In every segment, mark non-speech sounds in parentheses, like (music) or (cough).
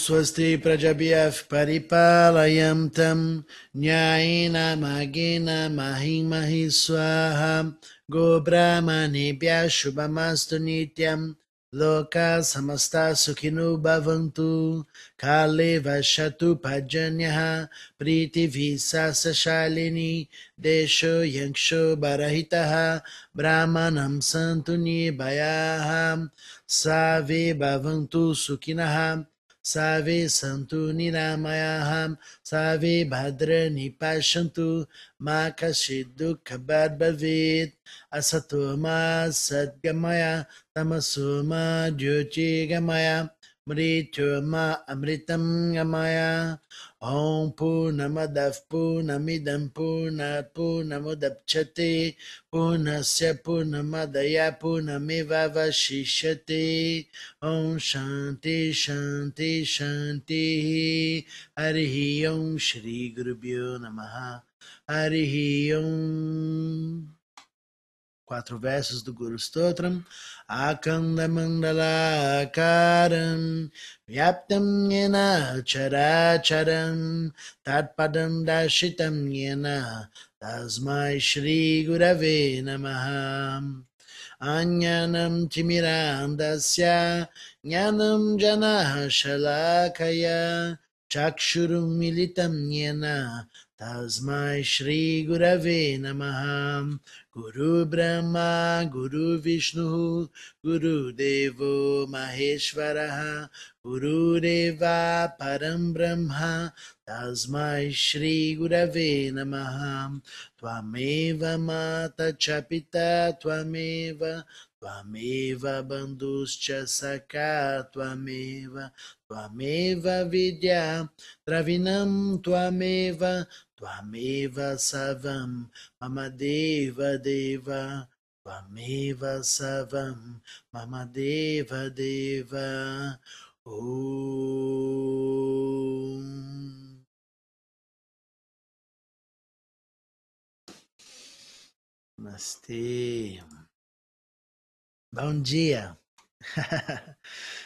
Swasti Prajabhyaf Paripalayam Tam Nyayena Magena Mahimahi Swaha Go Brahmanebhya Shubhamastu Nityam Loka Samasta Sukhinu Bhavantu Kale Vashatu Pajanyaha Priti Visasa Shalini Desho Yanksho Barahitaha Brahmanam Santu Nibayaha Save Savi Santu ham Savi Bhadra Nipashantu, Makashidu Kabad Bhavit, Asatuma Sadgamaya, Tamasuma Jyoti Gamaya, Mrityuma Amritam Gamaya, ॐ पूर्णमदः पूर्णमिदं पूर्णात् पूर्णमुदप्स्यते पूर्णस्य पूर्णमदया पूर्णमेवावशिष्यते ॐ शान्ति शान्ति शान्तिः हरिः ॐ श्रीगुरुभ्यो नमः हरिः ॐ Quatro versos do Guru Stotram. Akanda Mandala Akaram Vyaptam Yena Characharam Tatpadam Dashitam Yena Tasmai Shri Gurave Namaha. Anyanam Timirandasya Jnanam Jana Shalakaya Chakshurum Militam Yena Tasmai Shri Gurave Namaha. Guru Brahma Guru Vishnu Guru Devo Maheshwaraha Guru Deva Param Brahma Tasmai Shri Gurave Namaha. Tvameva Mata Chapita Tvameva Tvameva Bandhuscha Saka Tvameva Tvameva Vidya Dravinam Tvameva Tvameva Savam Mamadeva Deva Tvameva Savam Mamadeva Deva Om Namastê. Bom dia. (laughs)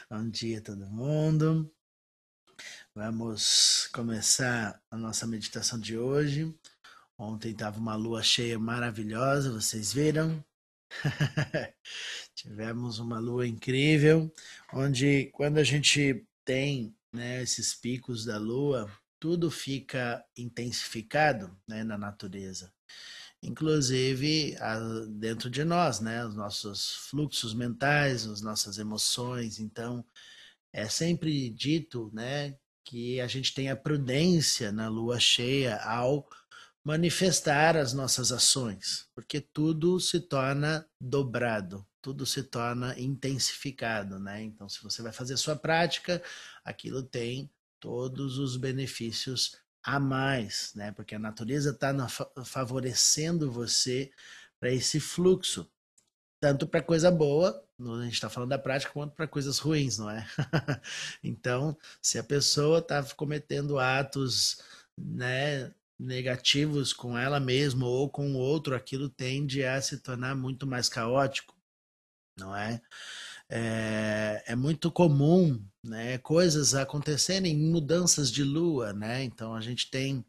Bom dia todo mundo. Vamos começar a nossa meditação de hoje. Ontem estava uma lua cheia maravilhosa, vocês viram? (laughs) Tivemos uma lua incrível, onde quando a gente tem né, esses picos da lua, tudo fica intensificado né, na natureza. Inclusive dentro de nós, né, os nossos fluxos mentais, as nossas emoções. Então, é sempre dito né, que a gente tenha prudência na lua cheia ao manifestar as nossas ações, porque tudo se torna dobrado, tudo se torna intensificado, né? Então, se você vai fazer sua prática, aquilo tem todos os benefícios a mais, né? Porque a natureza está favorecendo você para esse fluxo, tanto para coisa boa, a gente está falando da prática, quanto para coisas ruins, não é? (laughs) então, se a pessoa está cometendo atos, né, negativos com ela mesma ou com o outro, aquilo tende a se tornar muito mais caótico, não é? É, é muito comum, né, coisas acontecerem em mudanças de lua, né? Então a gente tem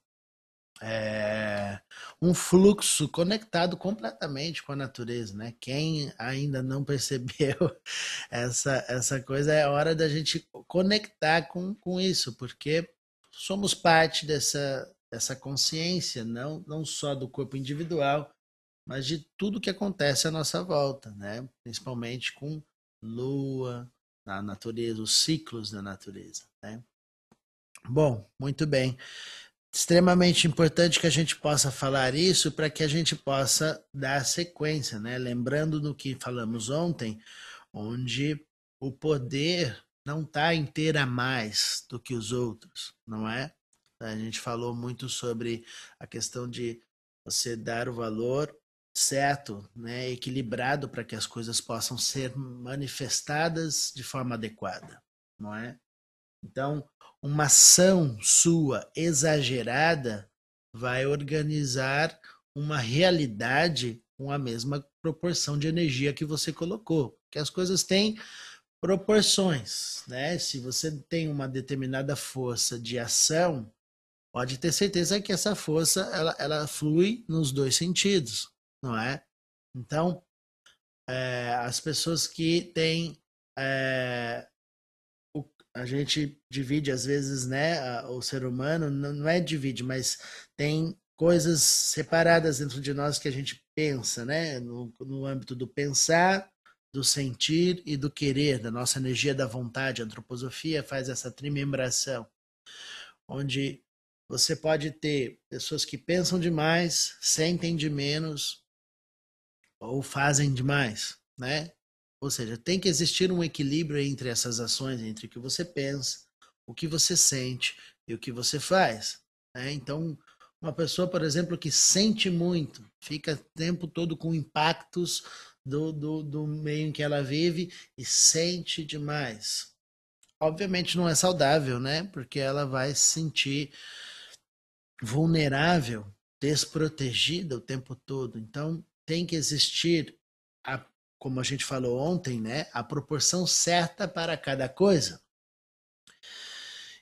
é, um fluxo conectado completamente com a natureza, né? Quem ainda não (laughs) percebeu essa, essa coisa, é hora da gente conectar com, com isso, porque somos parte dessa, dessa consciência, não, não só do corpo individual, mas de tudo que acontece à nossa volta, né? Principalmente com lua, na natureza, os ciclos da natureza, né? Bom, muito bem extremamente importante que a gente possa falar isso para que a gente possa dar sequência, né? Lembrando do que falamos ontem, onde o poder não está em ter a mais do que os outros, não é? A gente falou muito sobre a questão de você dar o valor certo, né, equilibrado para que as coisas possam ser manifestadas de forma adequada, não é? Então, uma ação sua exagerada vai organizar uma realidade com a mesma proporção de energia que você colocou. Que as coisas têm proporções, né? Se você tem uma determinada força de ação, pode ter certeza que essa força ela, ela flui nos dois sentidos, não é? Então, é, as pessoas que têm é, a gente divide às vezes, né? O ser humano não, é divide, mas tem coisas separadas dentro de nós que a gente pensa, né? No, no âmbito do pensar, do sentir e do querer, da nossa energia da vontade. A antroposofia faz essa trimembração, onde você pode ter pessoas que pensam demais, sentem de menos ou fazem demais, né? Ou seja, tem que existir um equilíbrio entre essas ações, entre o que você pensa, o que você sente e o que você faz. Né? Então, uma pessoa, por exemplo, que sente muito, fica o tempo todo com impactos do, do, do meio em que ela vive e sente demais. Obviamente não é saudável, né? Porque ela vai se sentir vulnerável, desprotegida o tempo todo. Então tem que existir, a, como a gente falou ontem, né? A proporção certa para cada coisa.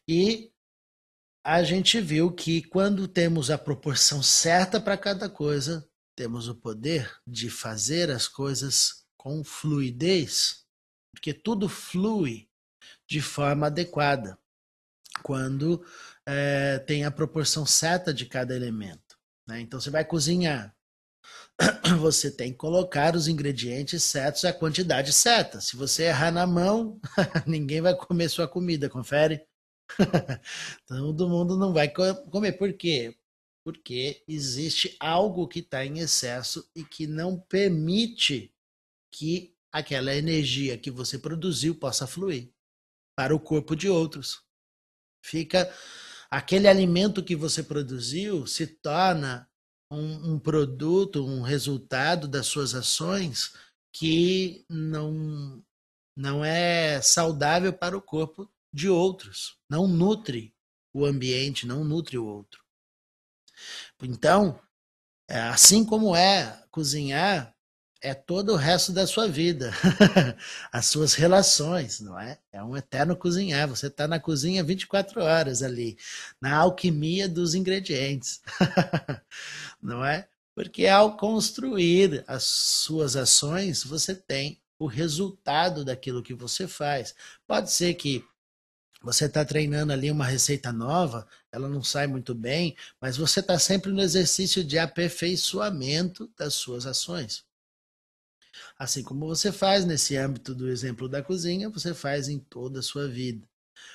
E a gente viu que quando temos a proporção certa para cada coisa, temos o poder de fazer as coisas com fluidez, porque tudo flui de forma adequada quando é, tem a proporção certa de cada elemento. Né? Então você vai cozinhar, (clears throat) você tem que colocar os ingredientes certos e a quantidade certa. Se você errar na mão, (laughs) ninguém vai comer sua comida, confere? (laughs) Todo mundo não vai comer. Por quê? Porque existe algo que está em excesso e que não permite que aquela energia que você produziu possa fluir para o corpo de outros. Fica aquele alimento que você produziu se torna um, um produto, um resultado das suas ações que não não é saudável para o corpo de outros, não nutre o ambiente, não nutre o outro. Então, é, assim como é cozinhar, é todo o resto da sua vida, (laughs) as suas relações, não é? É um eterno cozinhar. Você está na cozinha 24 horas ali, na alquimia dos ingredientes, (laughs) não é? Porque ao construir as suas ações, você tem o resultado daquilo que você faz. Pode ser que você está treinando ali uma receita nova, ela não sai muito bem, mas você está sempre no exercício de aperfeiçoamento das suas ações. Assim como você faz nesse âmbito do exemplo da cozinha, você faz em toda a sua vida.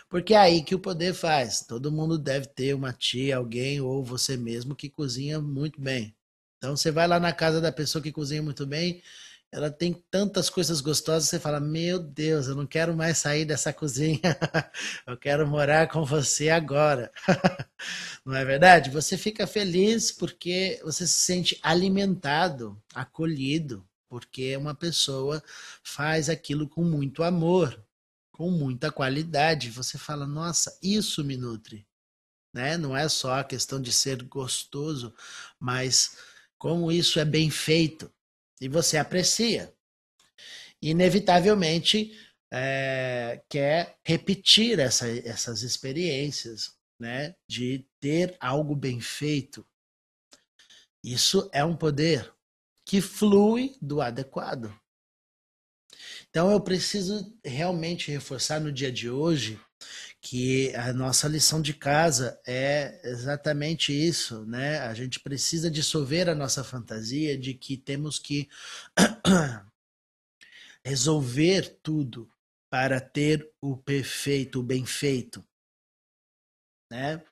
Porque é aí que o poder faz. Todo mundo deve ter uma tia, alguém ou você mesmo que cozinha muito bem. Então você vai lá na casa da pessoa que cozinha muito bem, ela tem tantas coisas gostosas, você fala: Meu Deus, eu não quero mais sair dessa cozinha, (laughs) eu quero morar com você agora. (laughs) não é verdade? Você fica feliz porque você se sente alimentado, acolhido, porque uma pessoa faz aquilo com muito amor, com muita qualidade. Você fala: Nossa, isso me nutre. Né? Não é só a questão de ser gostoso, mas como isso é bem feito e você aprecia. Inevitavelmente é, quer repetir essa, essas experiências, né? De ter algo bem feito. Isso é um poder que flui do adequado. Então eu preciso realmente reforçar no dia de hoje que a nossa lição de casa é exatamente isso, né? A gente precisa dissolver a nossa fantasia de que temos que (clears throat) resolver tudo para ter o perfeito, o bem feito, né?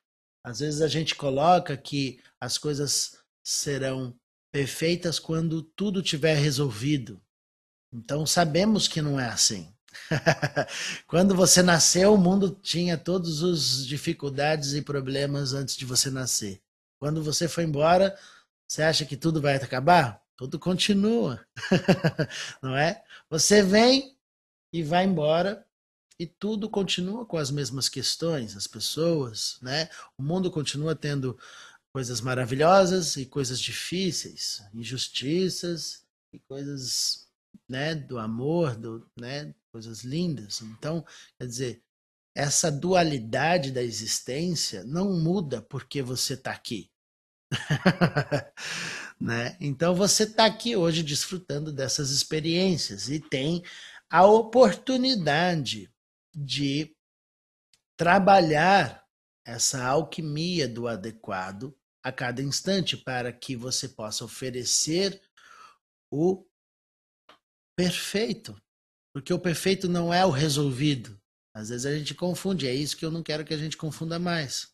Às vezes a gente coloca que as coisas serão perfeitas quando tudo tiver resolvido. Então sabemos que não é assim. (laughs) Quando você nasceu, o mundo tinha todas as dificuldades e problemas antes de você nascer. Quando você foi embora, você acha que tudo vai acabar? Tudo continua, (laughs) não é? Você vem e vai embora e tudo continua com as mesmas questões, as pessoas, né? O mundo continua tendo coisas maravilhosas e coisas difíceis, injustiças e coisas né, do amor, do, né, coisas lindas. Então, quer dizer, essa dualidade da existência não muda porque você está aqui. (laughs) né? Então você está aqui hoje desfrutando dessas experiências e tem a oportunidade de trabalhar essa alquimia do adequado a cada instante para que você possa oferecer o perfeito. Porque o perfeito não é o resolvido. Às vezes a gente confunde, é isso que eu não quero que a gente confunda mais.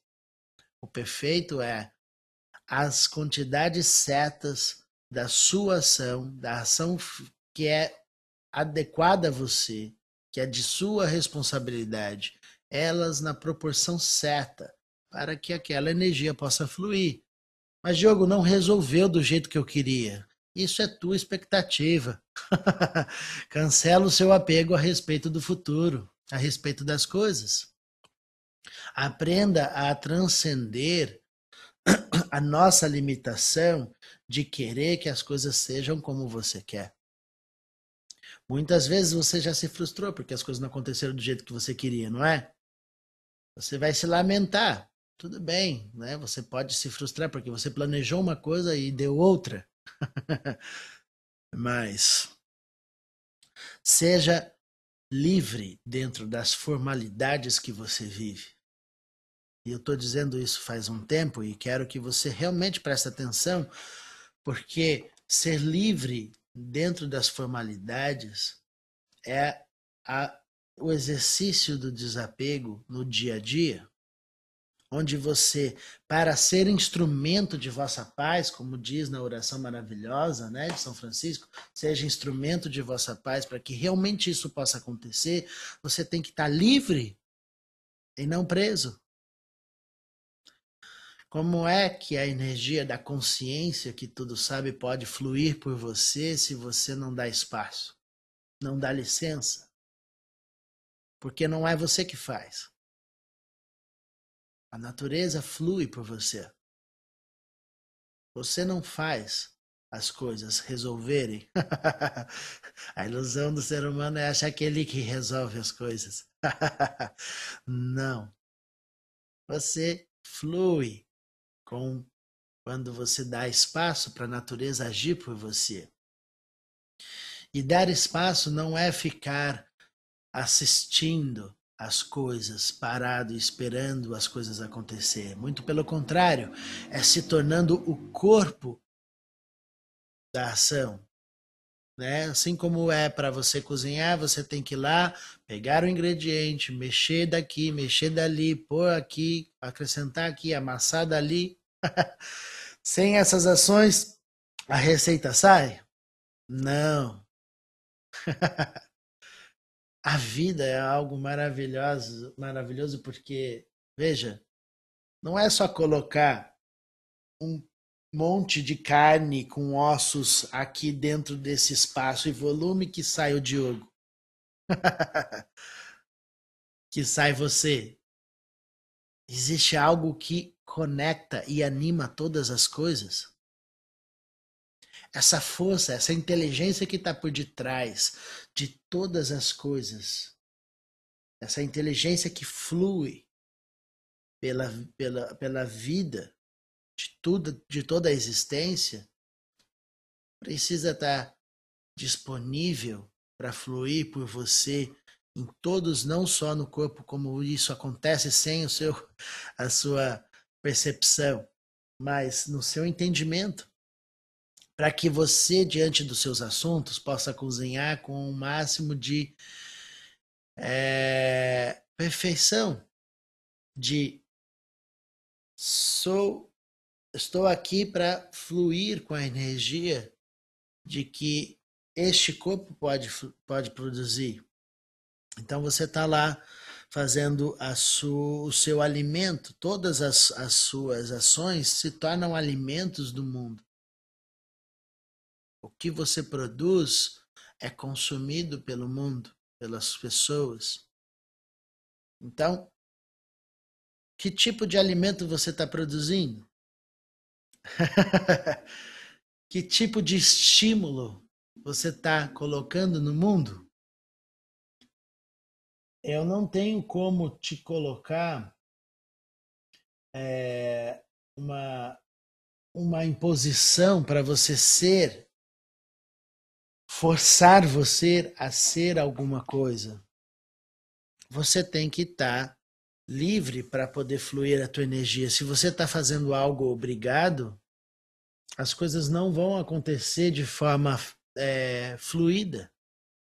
O perfeito é as quantidades certas da sua ação, da ação que é adequada a você, que é de sua responsabilidade, elas na proporção certa, para que aquela energia possa fluir. Mas, Diogo, não resolveu do jeito que eu queria. Isso é tua expectativa. (laughs) Cancela o seu apego a respeito do futuro, a respeito das coisas. Aprenda a transcender (coughs) a nossa limitação de querer que as coisas sejam como você quer. Muitas vezes você já se frustrou porque as coisas não aconteceram do jeito que você queria, não é? Você vai se lamentar. Tudo bem, né? Você pode se frustrar porque você planejou uma coisa e deu outra. (laughs) Mas seja livre dentro das formalidades que você vive. E eu estou dizendo isso faz um tempo e quero que você realmente preste atenção, porque ser livre dentro das formalidades é a o exercício do desapego no dia a dia, onde você, para ser instrumento de vossa paz, como diz na oração maravilhosa né, de São Francisco, seja instrumento de vossa paz, para que realmente isso possa acontecer, você tem que estar livre e não preso. Como é que a energia da consciência que tudo sabe pode fluir por você se você não dá espaço, não dá licença? Porque não é você que faz. A natureza flui por você. Você não faz as coisas resolverem. (laughs) a ilusão do ser humano é achar que ele que resolve as coisas. (laughs) não. Você flui com quando você dá espaço para a natureza agir por você. E dar espaço não é ficar assistindo as coisas, parado, esperando as coisas acontecer. Muito pelo contrário, é se tornando o corpo da ação. Né? Assim como é para você cozinhar, você tem que ir lá, pegar o ingrediente, mexer daqui, mexer dali, pôr aqui, acrescentar aqui, amassar dali. (laughs) Sem essas ações, a receita sai? Não. (laughs) a vida é algo maravilhoso, maravilhoso porque, veja, não é só colocar um monte de carne com ossos aqui dentro desse espaço e volume que sai o Diogo. (laughs) que sai você. Existe algo que conecta e anima todas as coisas essa força, essa inteligência que está por detrás de todas as coisas, essa inteligência que flui pela, pela, pela vida de, tudo, de toda a existência, precisa estar disponível para fluir por você em todos, não só no corpo, como isso acontece sem o seu, a sua percepção, mas no seu entendimento para que você, diante dos seus assuntos, possa cozinhar com o máximo de é, perfeição, de sou, estou aqui para fluir com a energia de que este corpo pode, pode produzir. Então você está lá fazendo a o seu alimento, todas as, as suas ações se tornam alimentos do mundo. O que você produz é consumido pelo mundo, pelas pessoas. Então, que tipo de alimento você está produzindo? (laughs) que tipo de estímulo você está colocando no mundo, eu não tenho como te colocar é, uma, uma imposição para você ser, forçar você a ser alguma coisa. Você tem que estar tá livre para poder fluir a tua energia. Se você está fazendo algo obrigado, as coisas não vão acontecer de forma é, fluida,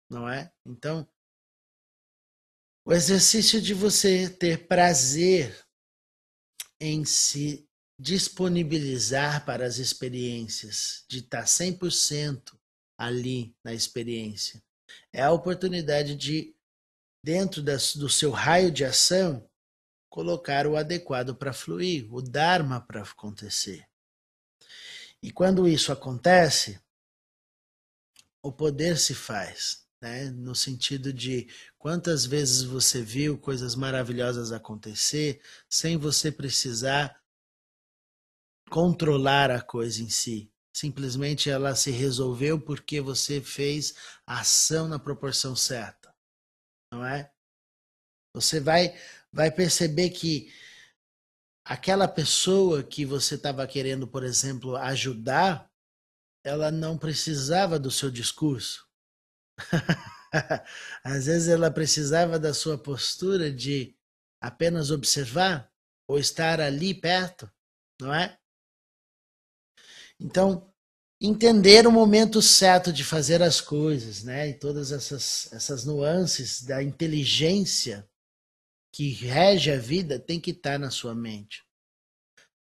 não é? Então, o exercício de você ter prazer em se disponibilizar para as experiências, de estar 100% ali na experiência, é a oportunidade de, dentro das, do seu raio de ação, colocar o adequado para fluir, o Dharma para acontecer. E quando isso acontece, o poder se faz, né? no sentido de quantas vezes você viu coisas maravilhosas acontecer sem você precisar controlar a coisa em si. Simplesmente ela se resolveu porque você fez a ação na proporção certa, não é? Você vai vai perceber que aquela pessoa que você estava querendo, por exemplo, ajudar, ela não precisava do seu discurso. (laughs) Às vezes ela precisava da sua postura de apenas observar ou estar ali perto, não é? Então, entender o momento certo de fazer as coisas, né? E todas essas, essas nuances da inteligência que rege a vida tem que estar na sua mente.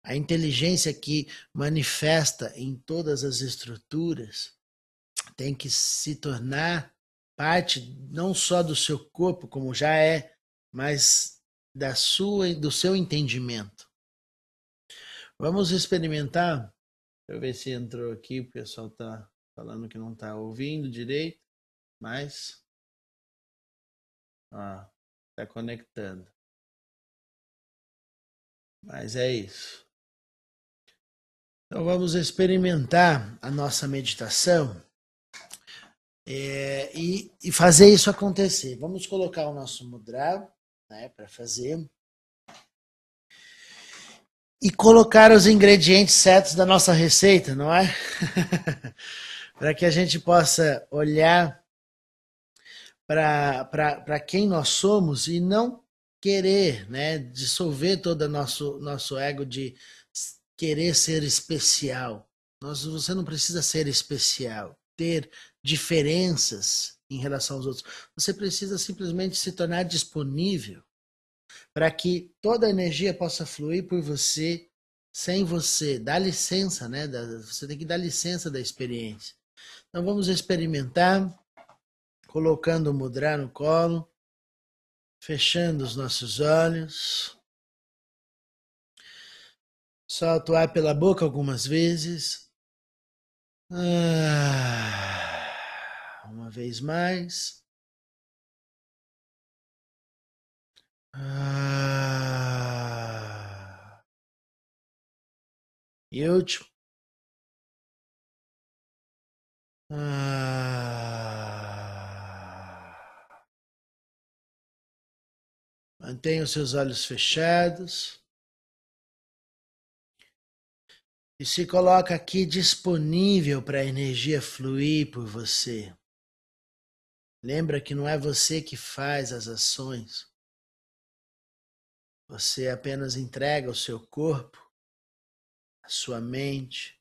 A inteligência que manifesta em todas as estruturas tem que se tornar parte não só do seu corpo, como já é, mas da sua do seu entendimento. Vamos experimentar. Deixa eu ver se entrou aqui, o pessoal está falando que não está ouvindo direito, mas ah, Está conectando. Mas é isso. Então vamos experimentar a nossa meditação é, e, e, fazer isso acontecer. Vamos colocar o nosso mudra né, para fazer. E colocar os ingredientes certos da nossa receita, não é? (laughs) para que a gente possa olhar para quem nós somos e não querer né, dissolver todo o nosso, nosso ego de querer ser especial. Nós, você não precisa ser especial, ter diferenças em relação aos outros. Você precisa simplesmente se tornar disponível para que toda a energia possa fluir por você, sem você. Dá licença, né? Você tem que dar licença da experiência. Então vamos experimentar colocando o mudra no colo, fechando os nossos olhos. Solta o ar pela boca algumas vezes. Ah, uma vez mais. Ah, e último. Ah, Mantenha os seus olhos fechados. E se coloca aqui disponível para a energia fluir por você. Lembra que não é você que faz as ações. Você apenas entrega o seu corpo, a sua mente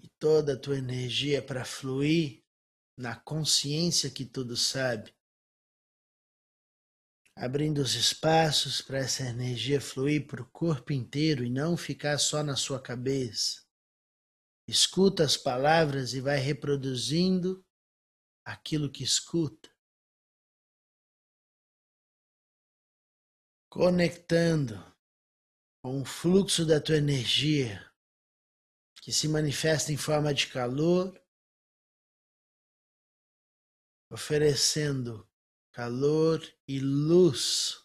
e toda a tua energia para fluir na consciência que tudo sabe abrindo os espaços para essa energia fluir para o corpo inteiro e não ficar só na sua cabeça. Escuta as palavras e vai reproduzindo aquilo que escuta. Conectando com o fluxo da tua energia, que se manifesta em forma de calor, oferecendo calor e luz.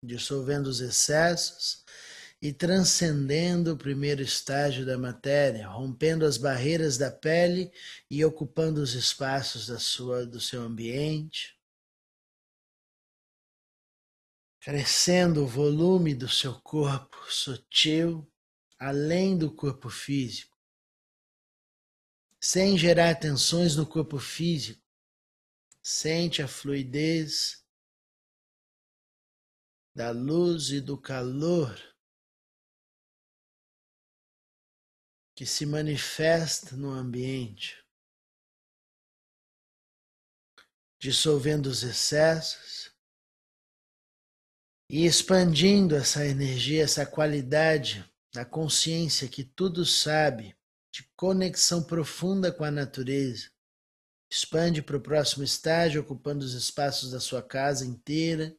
dissolvendo os excessos e transcendendo o primeiro estágio da matéria, rompendo as barreiras da pele e ocupando os espaços da sua, do seu ambiente, crescendo o volume do seu corpo sutil além do corpo físico, sem gerar tensões no corpo físico. Sente a fluidez da luz e do calor que se manifesta no ambiente, dissolvendo os excessos e expandindo essa energia, essa qualidade da consciência que tudo sabe, de conexão profunda com a natureza. Expande para o próximo estágio, ocupando os espaços da sua casa inteira,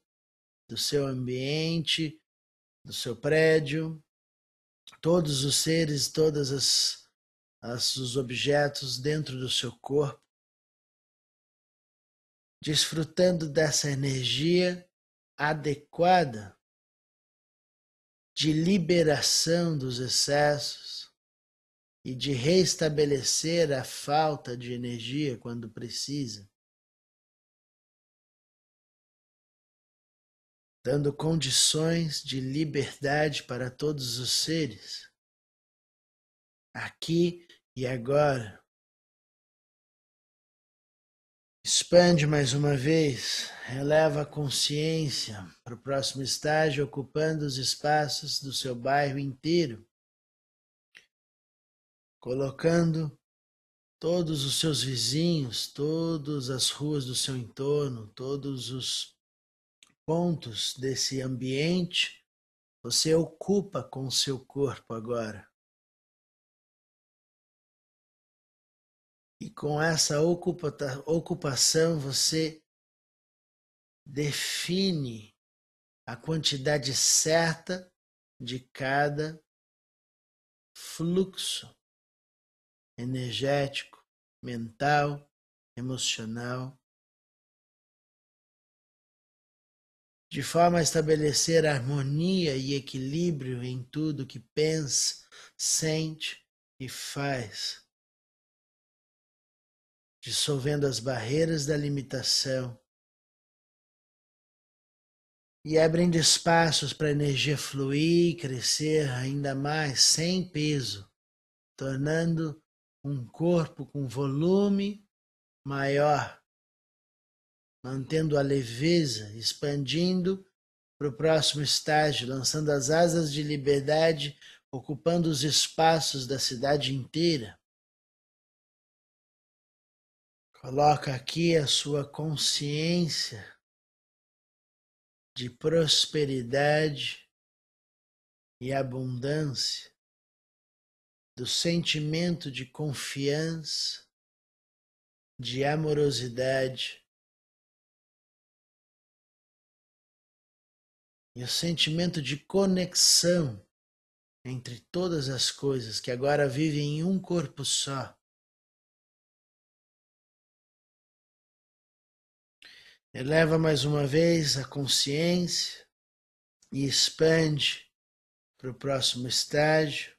do seu ambiente, do seu prédio, todos os seres, todos as, as, os objetos dentro do seu corpo, desfrutando dessa energia adequada de liberação dos excessos e de restabelecer a falta de energia quando precisa. Dando condições de liberdade para todos os seres, aqui e agora. Expande mais uma vez, eleva a consciência para o próximo estágio, ocupando os espaços do seu bairro inteiro, colocando todos os seus vizinhos, todas as ruas do seu entorno, todos os pontos desse ambiente você ocupa com o seu corpo agora. E com essa ocupação você define a quantidade certa de cada fluxo energético, mental, emocional de forma a estabelecer harmonia e equilíbrio em tudo que pensa, sente e faz, dissolvendo as barreiras da limitação e abrindo espaços para a energia fluir e crescer ainda mais sem peso, tornando um corpo com volume maior mantendo a leveza, expandindo para o próximo estágio, lançando as asas de liberdade, ocupando os espaços da cidade inteira. Coloca aqui a sua consciência de prosperidade e abundância, do sentimento de confiança, de amorosidade e o sentimento de conexão entre todas as coisas que agora vivem em um corpo só. Eleva mais uma vez a consciência e expande para o próximo estágio,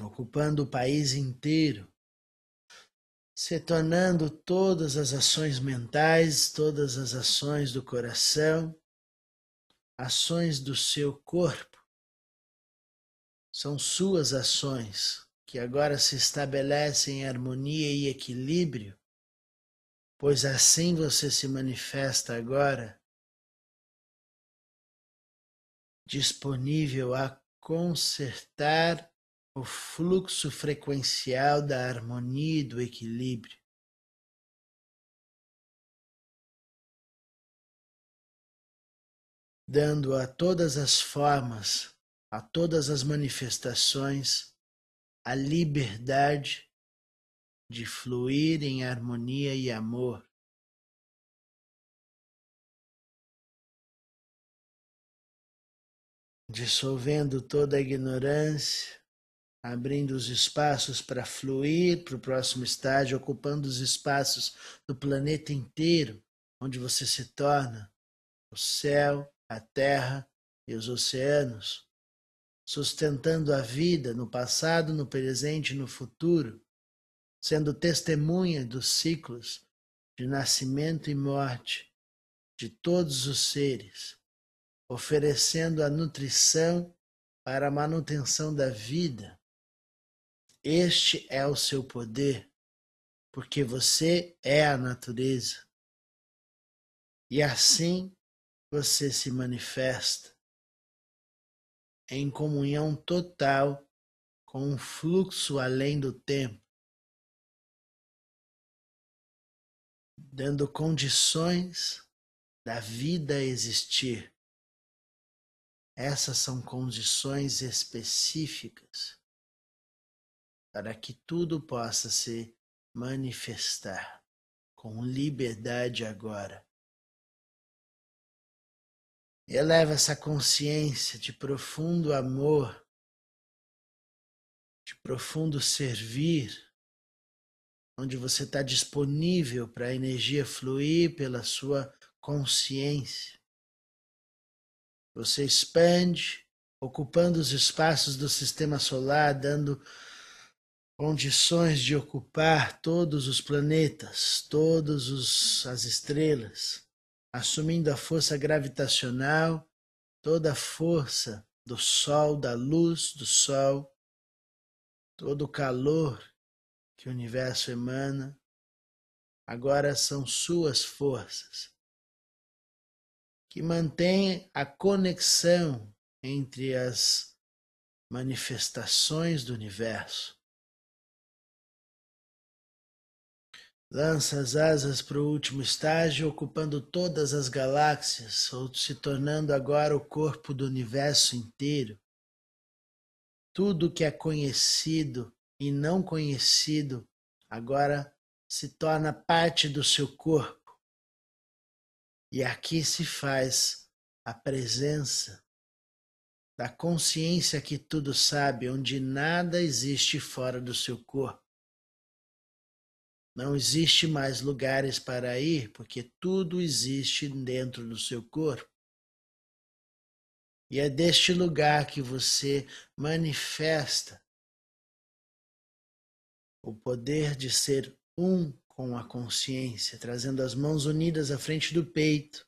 ocupando o país inteiro, se tornando todas as ações mentais, todas as ações do coração ações do seu corpo são suas ações que agora se estabelecem em harmonia e equilíbrio, pois assim você se manifesta agora disponível a consertar o fluxo frequencial da harmonia e do equilíbrio. Dando a todas as formas, a todas as manifestações, a liberdade de fluir em harmonia e amor. Dissolvendo toda a ignorância, abrindo os espaços para fluir para o próximo estágio, ocupando os espaços do planeta inteiro, onde você se torna o céu a terra e os oceanos, sustentando a vida no passado, no presente e no futuro, sendo testemunha dos ciclos de nascimento e morte de todos os seres, oferecendo a nutrição para a manutenção da vida. Este é o seu poder, porque você é a natureza. E assim você se manifesta em comunhão total com o fluxo além do tempo, dando condições da vida existir. Essas são condições específicas para que tudo possa se manifestar com liberdade agora. Eleva essa consciência de profundo amor, de profundo servir, onde você está disponível para a energia fluir pela sua consciência. Você expande, ocupando os espaços do sistema solar, dando condições de ocupar todos os planetas, todas as estrelas assumindo a força gravitacional, toda a força do Sol, da luz do Sol, todo o calor que o universo emana, agora são suas forças que mantêm a conexão entre as manifestações do universo Lança as asas para o último estágio, ocupando todas as galáxias, ou se tornando agora o corpo do universo inteiro. Tudo que é conhecido e não conhecido agora se torna parte do seu corpo. E aqui se faz a presença da consciência que tudo sabe, onde nada existe fora do seu corpo. Não existe mais lugares para ir, porque tudo existe dentro do seu corpo. E é deste lugar que você manifesta o poder de ser um com a consciência, trazendo as mãos unidas à frente do peito,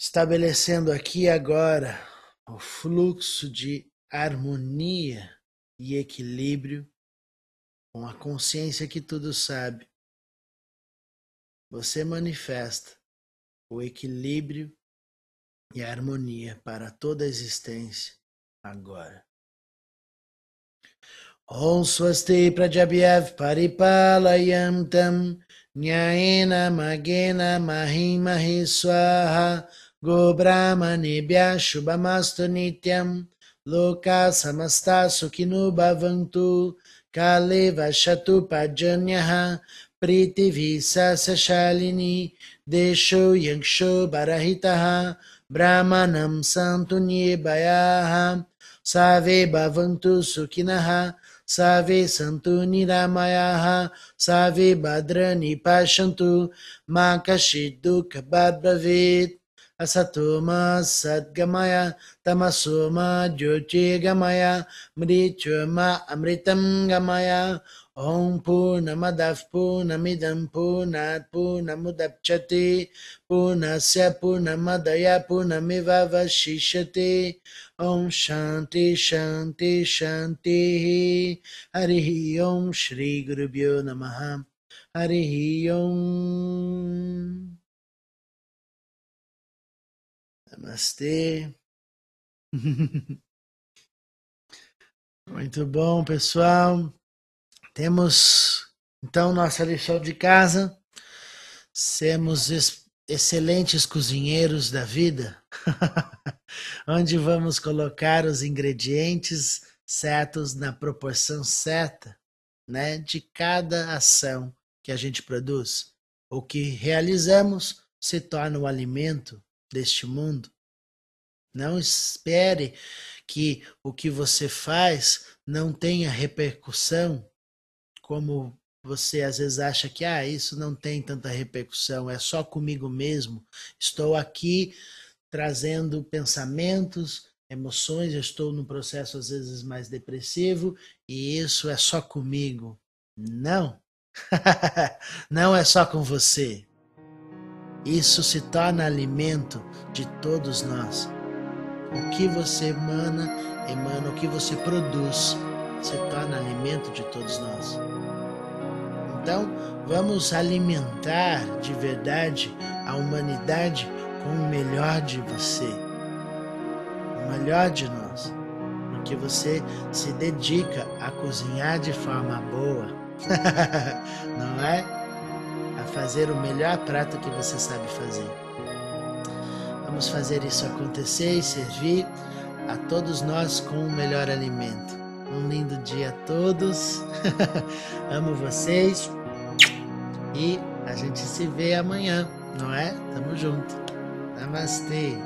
estabelecendo aqui agora o fluxo de harmonia e equilíbrio com a consciência que tudo sabe, você manifesta o equilíbrio e a harmonia para toda a existência agora. Om Swasti Prajabhyav Paripalayam Tam Nyayena Magena Swaha Go Brahmanebhya Shubhamastu Nityam Loka samasta sukhinu bhavantu kaleva shatu pajanyaha pritivi sasashalini desho yangsho barahitaha brahmanam santu nibayaha save bhavantu sukhinaha Save Santu Niramayaha, Save Badrani Pashantu, Makashi Dukha Asato ma sadgamaya tamaso ma jyotirgamaya mrityur ma amritam gamaya Om Purnamadav Purnamidam Purnat Purnamudapchati Purnasya Purnamadaya Purnamiva Vashishati Om Shanti Shanti Shanti Harihi Om Shri Gurubhyo Namaha. Harihi Om Namastê. (laughs) Muito bom, pessoal. Temos então nossa lição de casa. Sermos excelentes cozinheiros da vida, (laughs) onde vamos colocar os ingredientes certos na proporção certa, né, de cada ação que a gente produz. O que realizamos se torna o alimento deste mundo. Não espere que o que você faz não tenha repercussão, como você às vezes acha que ah, isso não tem tanta repercussão, é só comigo mesmo. Estou aqui trazendo pensamentos, emoções, eu estou num processo às vezes mais depressivo e isso é só comigo. Não. (laughs) não é só com você. Isso se torna alimento de todos nós. O que você emana, emana, o que você produz, se torna alimento de todos nós. Então, vamos alimentar de verdade a humanidade com o melhor de você, o melhor de nós, porque você se dedica a cozinhar de forma boa, (laughs) não é? A fazer o melhor prato que você sabe fazer. Vamos fazer isso acontecer e servir a todos nós com o melhor alimento. Um lindo dia a todos. (laughs) Amo vocês. E a gente se vê amanhã, não é? Tamo junto. Namastê.